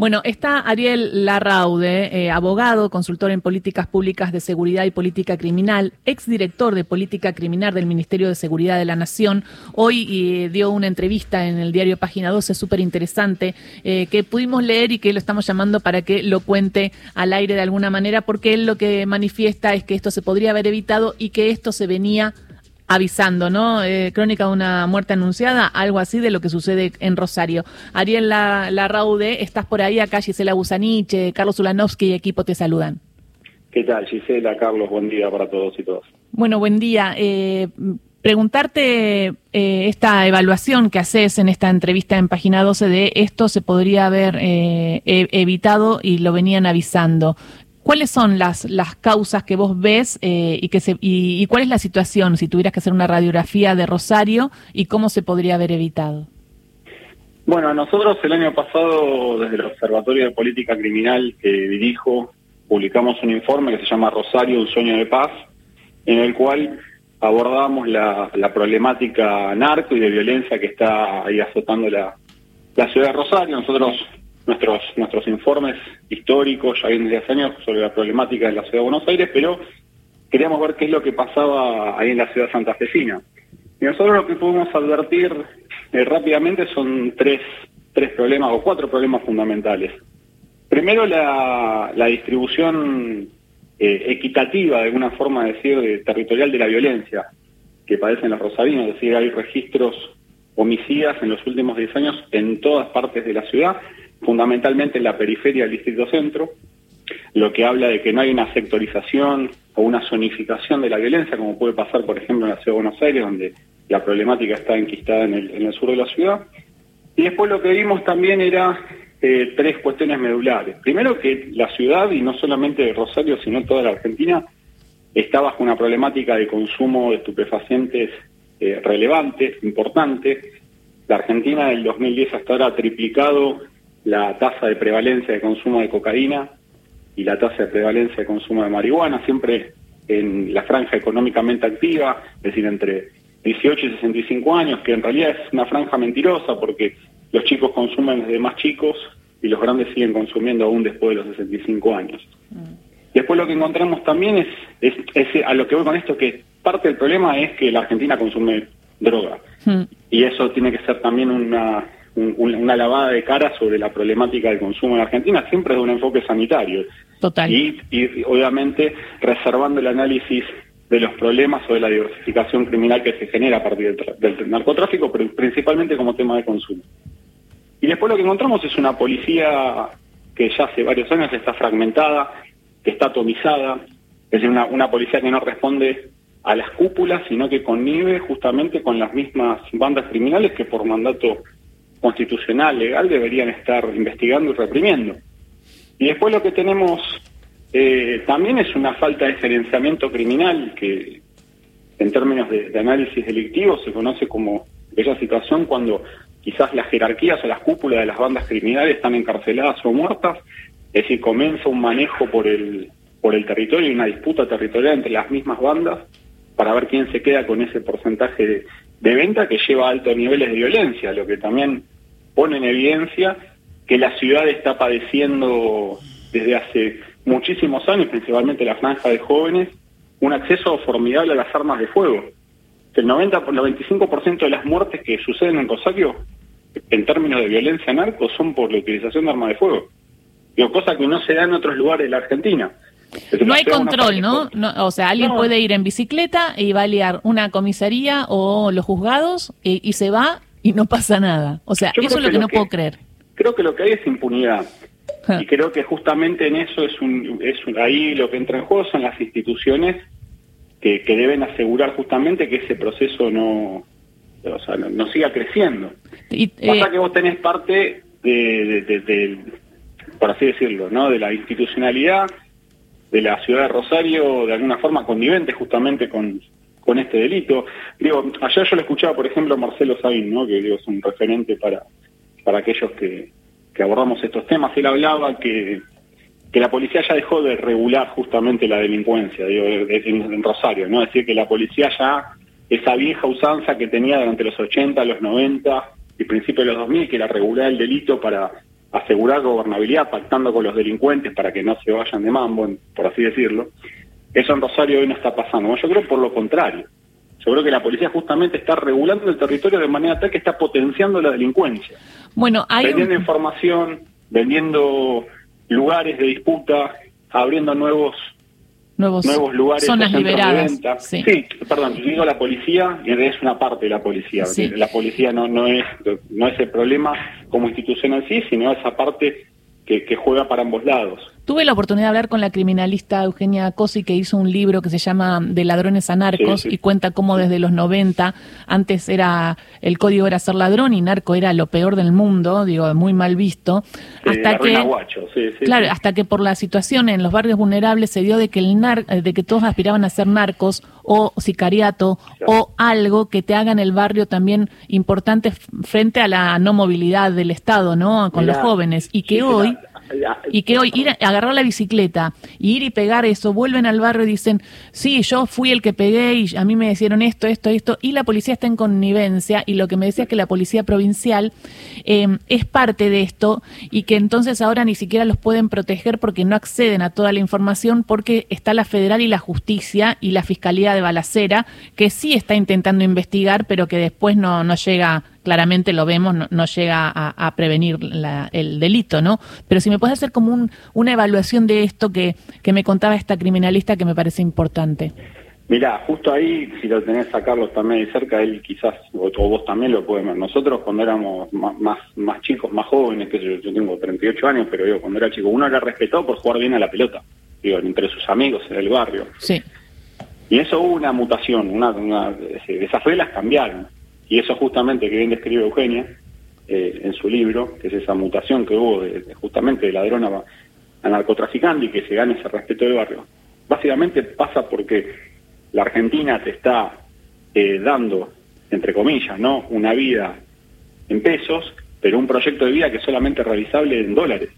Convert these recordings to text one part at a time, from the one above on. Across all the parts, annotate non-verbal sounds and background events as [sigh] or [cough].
Bueno, está Ariel Larraude, eh, abogado, consultor en políticas públicas de seguridad y política criminal, exdirector de política criminal del Ministerio de Seguridad de la Nación. Hoy eh, dio una entrevista en el diario Página 12 súper interesante eh, que pudimos leer y que lo estamos llamando para que lo cuente al aire de alguna manera, porque él lo que manifiesta es que esto se podría haber evitado y que esto se venía avisando, ¿no? Eh, crónica de una muerte anunciada, algo así de lo que sucede en Rosario. Ariel Larraude, estás por ahí, acá Gisela Busaniche, Carlos Ulanovsky y equipo te saludan. ¿Qué tal, Gisela, Carlos? Buen día para todos y todas. Bueno, buen día. Eh, preguntarte eh, esta evaluación que haces en esta entrevista en página 12 de esto se podría haber e-, evitado y lo venían avisando. ¿Cuáles son las, las causas que vos ves eh, y, que se, y, cuál es la situación si tuvieras que hacer una radiografía de Rosario y cómo se podría haber evitado? Bueno, nosotros el año pasado, desde el Observatorio de Política Criminal que dirijo, publicamos un informe que se llama Rosario, un sueño de paz, en el cual abordamos la, la problemática narco y de violencia que está ahí azotando la, la ciudad de Rosario. Nosotros nuestros, nuestros informes históricos, ya vienen desde hace años, sobre la problemática de la ciudad de Buenos Aires, pero queríamos ver qué es lo que pasaba ahí en la ciudad santafesina. Y nosotros lo que pudimos advertir eh, rápidamente son tres, tres problemas o cuatro problemas fundamentales. Primero, la, la distribución eh, equitativa, de alguna forma de decir, territorial de la violencia que padecen los rosarinos, es decir, hay registros homicidas en los últimos 10 años en todas partes de la ciudad fundamentalmente en la periferia del distrito centro, lo que habla de que no hay una sectorización o una zonificación de la violencia, como puede pasar, por ejemplo, en la ciudad de Buenos Aires, donde la problemática está enquistada en el, sur de la ciudad. Y después lo que vimos también era eh, tres cuestiones medulares. Primero que la ciudad, y no solamente Rosario, sino toda la Argentina, está bajo una problemática de consumo de estupefacientes eh, relevante, importante. La Argentina del 2010 hasta ahora ha triplicado la tasa de prevalencia de consumo de cocaína y la tasa de prevalencia de consumo de marihuana, siempre en la franja económicamente activa, es decir, entre 18 y 65 años, que en realidad es una franja mentirosa porque los chicos consumen desde más chicos y los grandes siguen consumiendo aún después de los 65 años. Mm. Después lo que encontramos también es, es, a lo que voy con esto, que parte del problema es que la Argentina consume droga. Mm. Y eso tiene que ser también una una lavada de cara sobre la problemática del consumo en Argentina, siempre de un enfoque sanitario. Total. Y, obviamente reservando el análisis de los problemas o de la diversificación criminal que se genera a partir del, narcotráfico, pero principalmente como tema de consumo. Y después lo que encontramos es una policía que ya hace varios años está fragmentada, que está atomizada, es decir, una, una policía que no responde a las cúpulas, sino que connive justamente con las mismas bandas criminales que por mandato constitucional, legal, deberían estar investigando y reprimiendo. Y después lo que tenemos eh, también es una falta de gerenciamiento criminal que en términos de, análisis delictivo se conoce como esa situación cuando quizás las jerarquías o las cúpulas de las bandas criminales están encarceladas o muertas, es decir, comienza un manejo por el, por el territorio y una disputa territorial entre las mismas bandas para ver quién se queda con ese porcentaje de, de venta que lleva a altos niveles de violencia, lo que también pone en evidencia que la ciudad está padeciendo desde hace muchísimos años, principalmente la franja de jóvenes, un acceso formidable a las armas de fuego. El 90, el 95% de las muertes que suceden en Rosario, en términos de violencia narco, son por la utilización de armas de fuego. Digo, cosa que no se da en otros lugares de la Argentina. No hay control, ¿no? O sea, alguien puede ir en bicicleta y va a liar una comisaría o los juzgados y, se va y no pasa nada. O sea, eso es lo que, no puedo creer. Creo que lo que hay es impunidad. y creo que justamente en eso es un, es ahí lo que entra en juego son las instituciones que, que deben asegurar justamente que ese proceso no, o sea, no, siga creciendo. Y, Pasa eh, que vos tenés parte de, de, por así decirlo, ¿no? De la institucionalidad de la ciudad de Rosario de alguna forma connivente justamente con, con este delito. Digo, ayer yo le escuchaba, por ejemplo, Marcelo Sabin, ¿no? que digo, es un referente para, para aquellos que, que abordamos estos temas. Él hablaba que, que la policía ya dejó de regular justamente la delincuencia, digo, en, Rosario, ¿no? Es decir, que la policía ya, esa vieja usanza que tenía durante los 80, los 90 y principios de los 2000, que era regular el delito para asegurar gobernabilidad pactando con los delincuentes para que no se vayan de mambo, por así decirlo. Eso en Rosario hoy no está pasando. Yo creo por lo contrario. Yo creo que la policía justamente está regulando el territorio de manera tal que está potenciando la delincuencia. Bueno, hay vendiendo información, vendiendo lugares de disputa, abriendo nuevos nuevos, nuevos lugares zonas liberadas. Sí. perdón, yo digo la policía y es una parte de la policía. La policía no no es no es el problema como institución en sí, sino esa parte que, que juega para ambos lados. Tuve la oportunidad de hablar con la criminalista Eugenia Cosi, que hizo un libro que se llama De ladrones a narcos y cuenta cómo desde los 90, antes era el código era ser ladrón y narco era lo peor del mundo, digo, muy mal visto, hasta que claro, hasta que por la situación en los barrios vulnerables se dio de que el nar, de que todos aspiraban a ser narcos o sicariato o algo que te haga en el barrio también importante frente a la no movilidad del Estado, ¿no? Con los jóvenes. Y que hoy y que hoy ir a agarrar la bicicleta y ir y pegar eso, vuelven al barrio y dicen, sí, yo fui el que pegué y a mí me hicieron esto, esto, esto, y la policía está en connivencia y lo que me decía es que la policía provincial em, es parte de esto y que entonces ahora ni siquiera los pueden proteger porque no acceden a toda la información porque está la federal y la justicia y la fiscalía de balacera que sí está intentando investigar pero que después no, no llega claramente lo vemos, no, llega a, prevenir el delito, ¿no? Pero si me puedes hacer como una evaluación de esto que, que me contaba esta criminalista que me parece importante. Mira, justo ahí, si lo tenés a Carlos también de cerca, él quizás, o, vos también lo puedes ver. Nosotros cuando éramos más, más, chicos, más jóvenes, que yo, yo tengo 38 años, pero yo cuando era chico, uno era respetado por jugar bien a la pelota, digo, entre sus amigos en el barrio. Sí. Y eso hubo una mutación, una, una esas reglas cambiaron. Y eso justamente que bien describe Eugenia eh, en su libro, que es esa mutación que hubo de, justamente de ladrón a, narcotraficante y que se gane ese respeto del barrio. Básicamente pasa porque la Argentina te está eh, dando, entre comillas, no una vida en pesos, pero un proyecto de vida que es solamente realizable en dólares.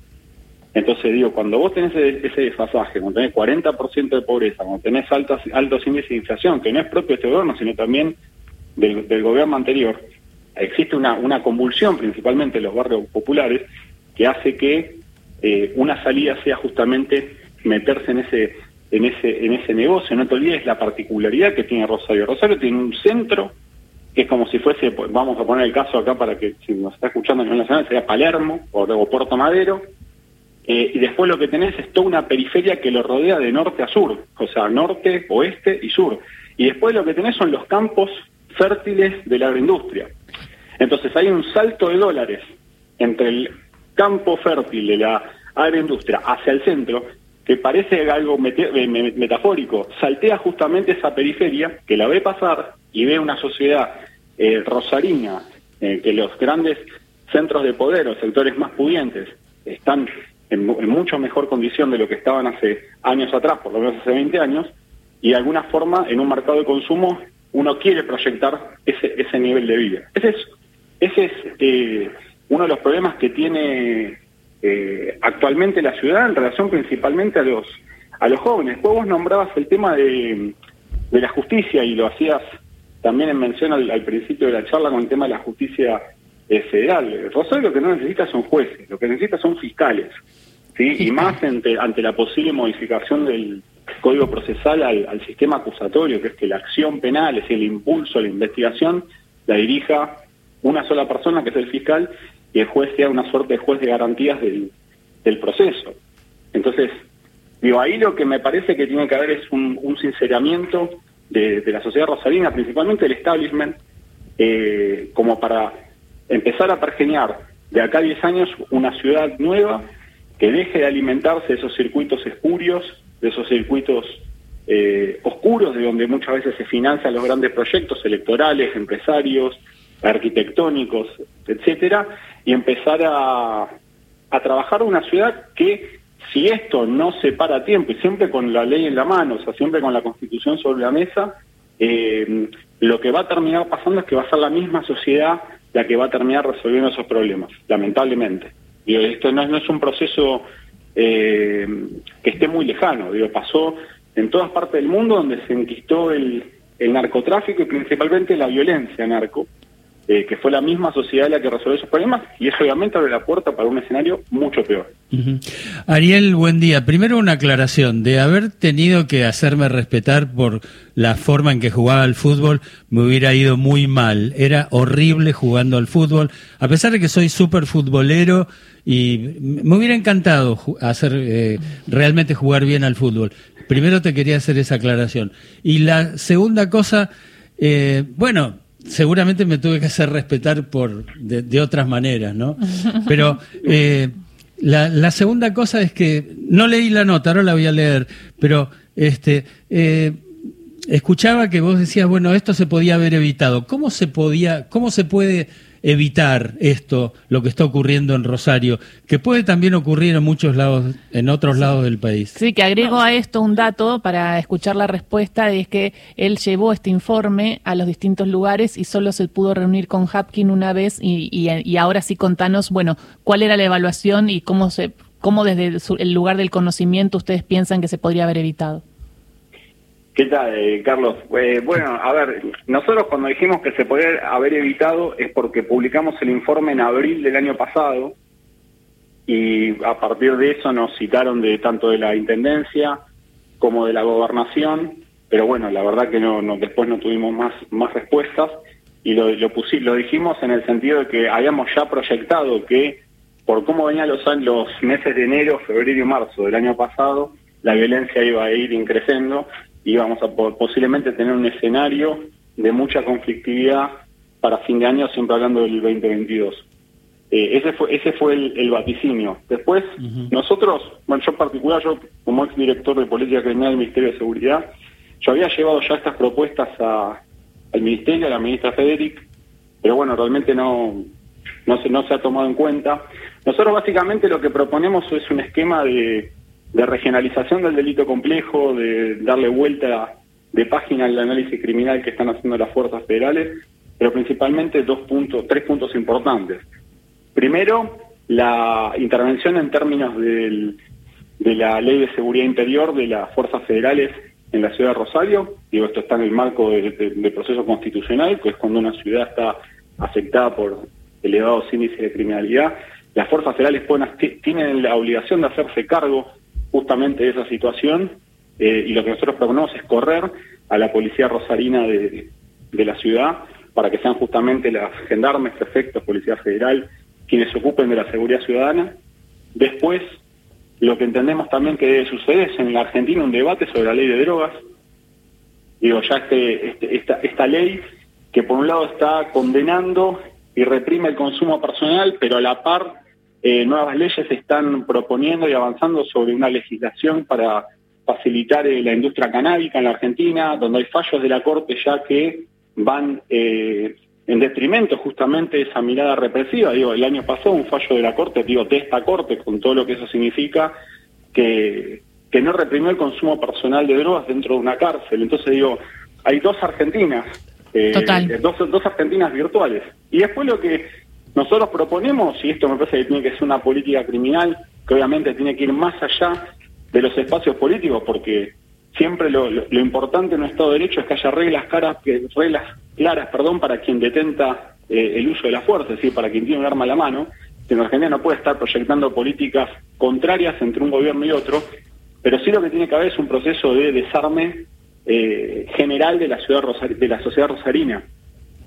Entonces digo, cuando vos tenés ese, desfasaje, cuando tenés 40% de pobreza, cuando tenés altos, altos índices de inflación, que no es propio de este gobierno, sino también del, gobierno anterior, existe una, convulsión, principalmente en los barrios populares, que hace que eh, una salida sea justamente meterse en ese en ese en ese negocio. No te olvides la particularidad que tiene Rosario. Rosario tiene un centro que es como si fuese, pues, vamos a poner el caso acá para que si nos está escuchando en la nacional, sería Palermo o, luego Puerto Madero. Eh, y después lo que tenés es toda una periferia que lo rodea de norte a sur, o sea, norte, oeste y sur. Y después lo que tenés son los campos fértiles de la agroindustria. Entonces hay un salto de dólares entre el campo fértil de la agroindustria hacia el centro que parece algo metafórico, saltea justamente esa periferia que la ve pasar y ve una sociedad eh, rosarina, eh, que los grandes centros de poder, los sectores más pudientes, están en, en, mucho mejor condición de lo que estaban hace años atrás, por lo menos hace 20 años, y de alguna forma en un mercado de consumo uno quiere proyectar ese, ese nivel de vida. Ese es, ese es eh, uno de los problemas que tiene eh, actualmente la ciudad en relación principalmente a los, a los jóvenes. Después vos nombrabas el tema de, de la justicia y lo hacías también en mención al, principio de la charla con el tema de la justicia eh, federal. Rosario lo que no necesita son jueces, lo que necesita son fiscales. ¿sí? Y más ante, ante la posible modificación del, código procesal al, sistema acusatorio, que es que la acción penal, es el impulso, la investigación, la dirija una sola persona, que es el fiscal, y el juez sea una suerte de juez de garantías del, del proceso. Entonces, digo, ahí lo que me parece que tiene que haber es un, un sinceramiento de, la sociedad rosarina, principalmente el establishment, eh, como para empezar a pergeñar de acá a 10 años una ciudad nueva que deje de alimentarse de esos circuitos espurios de esos circuitos eh, oscuros, de donde muchas veces se financian los grandes proyectos electorales, empresarios, arquitectónicos, etcétera, y empezar a, a trabajar una ciudad que si esto no se para a tiempo y siempre con la ley en la mano, o sea, siempre con la constitución sobre la mesa, eh, lo que va a terminar pasando es que va a ser la misma sociedad la que va a terminar resolviendo esos problemas, lamentablemente. Y esto no, no es un proceso eh, que esté muy lejano. Digo, pasó en todas partes del mundo donde se enquistó el, el narcotráfico y principalmente la violencia narco. Eh, que fue la misma sociedad la que resolvió esos problemas y eso obviamente abre la puerta para un escenario mucho peor. Ariel, buen día. Primero una aclaración. De haber tenido que hacerme respetar por la forma en que jugaba al fútbol, me hubiera ido muy mal. Era horrible jugando al fútbol, a pesar de que soy súper futbolero y me hubiera encantado hacer eh, realmente jugar bien al fútbol. Primero te quería hacer esa aclaración. Y la segunda cosa, eh, bueno, seguramente me tuve que hacer respetar por de, otras maneras, ¿no? Pero [laughs] eh, la, segunda cosa es que no leí la nota, ahora la voy a leer, pero este eh, escuchaba que vos decías, bueno, esto se podía haber evitado. ¿Cómo se podía, cómo se puede evitar esto, lo que está ocurriendo en Rosario, que puede también ocurrir en muchos lados, en otros lados del país. Sí, que agrego a esto un dato para escuchar la respuesta, es que él llevó este informe a los distintos lugares y solo se pudo reunir con Hapkin una vez y, y, ahora sí contanos, bueno, cuál era la evaluación y cómo se cómo desde el lugar del conocimiento ustedes piensan que se podría haber evitado. ¿Qué tal, eh, Carlos? Eh, bueno, a ver, nosotros cuando dijimos que se podía haber evitado es porque publicamos el informe en abril del año pasado y a partir de eso nos citaron de tanto de la Intendencia como de la Gobernación, pero bueno, la verdad que no, después no tuvimos más, más respuestas y lo, lo, lo dijimos en el sentido de que habíamos ya proyectado que por cómo venían los, los meses de enero, febrero y marzo del año pasado, la violencia iba a ir increciendo y vamos a posiblemente tener un escenario de mucha conflictividad para fin de año, siempre hablando del 2022. Eh, ese fue ese fue el, vaticinio. Después, nosotros, bueno, yo en particular, yo como ex director de Política Criminal del Ministerio de Seguridad, yo había llevado ya estas propuestas a, al Ministerio, a la ministra Federic, pero bueno, realmente no, no, se, no se ha tomado en cuenta. Nosotros básicamente lo que proponemos es un esquema de de regionalización del delito complejo, de darle vuelta de página al análisis criminal que están haciendo las fuerzas federales, pero principalmente dos puntos, tres puntos importantes. Primero, la intervención en términos del, de la ley de seguridad interior de las fuerzas federales en la ciudad de Rosario. Digo, esto está en el marco del de, proceso constitucional, que es cuando una ciudad está afectada por elevados índices de criminalidad. Las fuerzas federales pueden, tienen la obligación de hacerse cargo justamente esa situación eh, y lo que nosotros proponemos es correr a la policía rosarina de, la ciudad para que sean justamente las gendarmes, prefectos, policía federal, quienes se ocupen de la seguridad ciudadana. Después, lo que entendemos también que debe suceder es en la Argentina un debate sobre la ley de drogas. Digo, ya este, este esta, esta ley que por un lado está condenando y reprime el consumo personal, pero a la par eh, nuevas leyes se están proponiendo y avanzando sobre una legislación para facilitar eh, la industria canábica en la Argentina, donde hay fallos de la Corte ya que van eh, en detrimento justamente de esa mirada represiva. Digo, el año pasado un fallo de la Corte, digo, de esta Corte, con todo lo que eso significa, que, que no reprimió el consumo personal de drogas dentro de una cárcel. Entonces digo, hay dos Argentinas, dos, dos Argentinas virtuales. Y después lo que nosotros proponemos, y esto me parece que tiene que ser una política criminal, que obviamente tiene que ir más allá de los espacios políticos, porque siempre lo, importante en un Estado de Derecho es que haya reglas, caras, reglas claras perdón, para quien detenta eh, el uso de la fuerza, es decir, para quien tiene un arma a la mano. En Argentina no puede estar proyectando políticas contrarias entre un gobierno y otro, pero sí lo que tiene que haber es un proceso de desarme eh, general de la ciudad de la sociedad rosarina.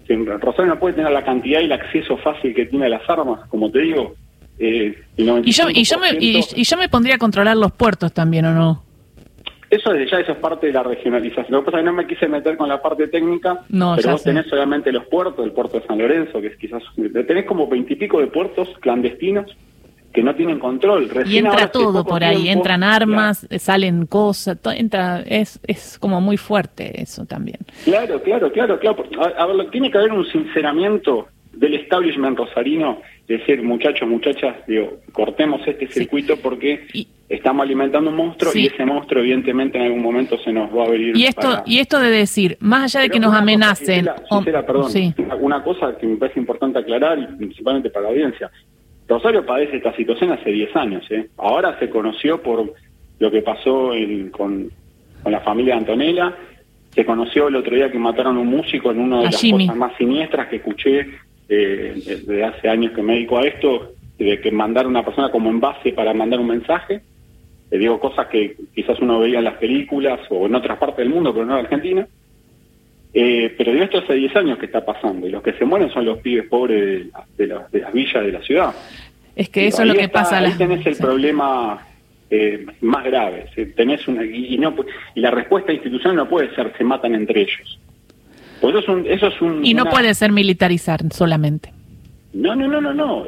Rosario no puede tener la cantidad y el acceso fácil que tiene a las armas, como te digo. Eh, y, yo, y, yo me, y, yo me pondría a controlar los puertos también, ¿o no? Eso desde ya eso es parte de la regionalización. Lo que pasa es que no me quise meter con la parte técnica, pero vos tenés obviamente los puertos, el puerto de San Lorenzo, que es quizás... Tenés como veintipico de puertos clandestinos que no tienen control. y entra todo por ahí, entran armas, salen cosas, entra, es, es como muy fuerte eso también. Claro, claro, claro, claro. A, ver, tiene que haber un sinceramiento del establishment rosarino, decir, muchachos, muchachas, digo, cortemos este circuito porque estamos alimentando un monstruo y ese monstruo evidentemente en algún momento se nos va a venir. Y esto, y esto de decir, más allá de que nos amenacen... perdón, una cosa que me parece importante aclarar, y principalmente para la audiencia, Rosario padece esta situación hace 10 años. ¿eh? Ahora se conoció por lo que pasó con, la familia Antonella. Se conoció el otro día que mataron a un músico en una de las cosas más siniestras que escuché eh, desde hace años que me dedico a esto, de que mandar a una persona como envase para mandar un mensaje. Le digo cosas que quizás uno veía en las películas o en otras partes del mundo, pero no en Argentina. Eh, pero digo, esto hace 10 años que está pasando y los que se mueren son los pibes pobres de, las villas de la ciudad. Es que eso es lo que pasa. Ahí tenés el problema eh, más grave. Tenés una, y, no, y la respuesta institucional no puede ser se matan entre ellos. Pues eso es eso es un, y no puede ser militarizar solamente. No, no, no, no, no.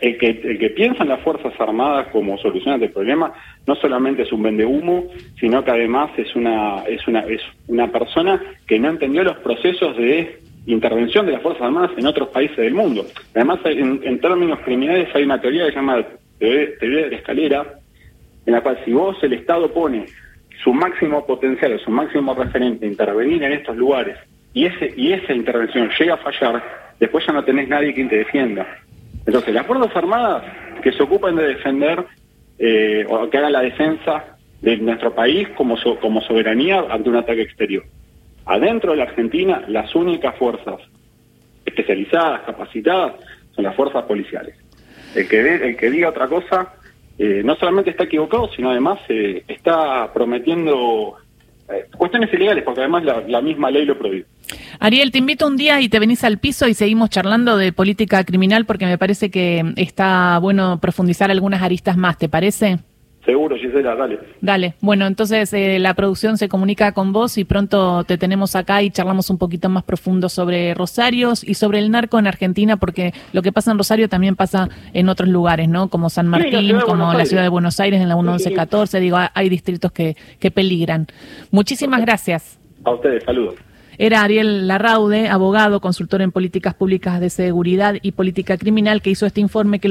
El que, el que piensa en las Fuerzas Armadas como solución del problema no solamente es un vendehumo, sino que además es una, es una, es una persona que no entendió los procesos de intervención de las Fuerzas Armadas en otros países del mundo. Además, en, términos criminales hay una teoría que se llama teoría de la escalera, en la cual si vos el Estado pone su máximo potencial, su máximo referente a intervenir en estos lugares y ese y esa intervención llega a fallar, después ya no tenés nadie quien te defienda. Entonces, las Fuerzas Armadas que se ocupan de defender eh, o que hagan la defensa de nuestro país como, como soberanía ante un ataque exterior. Adentro de la Argentina, las únicas fuerzas especializadas, capacitadas, son las fuerzas policiales. El que, el que diga otra cosa eh, no solamente está equivocado, sino además eh, está prometiendo eh, cuestiones ilegales, porque además la, misma ley lo prohíbe. Ariel, te invito un día y te venís al piso y seguimos charlando de política criminal porque me parece que está bueno profundizar algunas aristas más, ¿te parece? Seguro, Gisela, dale. Dale. Bueno, entonces eh, la producción se comunica con vos y pronto te tenemos acá y charlamos un poquito más profundo sobre Rosarios y sobre el narco en Argentina, porque lo que pasa en Rosario también pasa en otros lugares, ¿no? Como San Martín, como la ciudad de Buenos Aires en la 1114. Digo, hay distritos que, que peligran. Muchísimas gracias. A ustedes, saludos. Era Ariel Larraude, abogado, consultor en políticas públicas de seguridad y política criminal, que hizo este informe que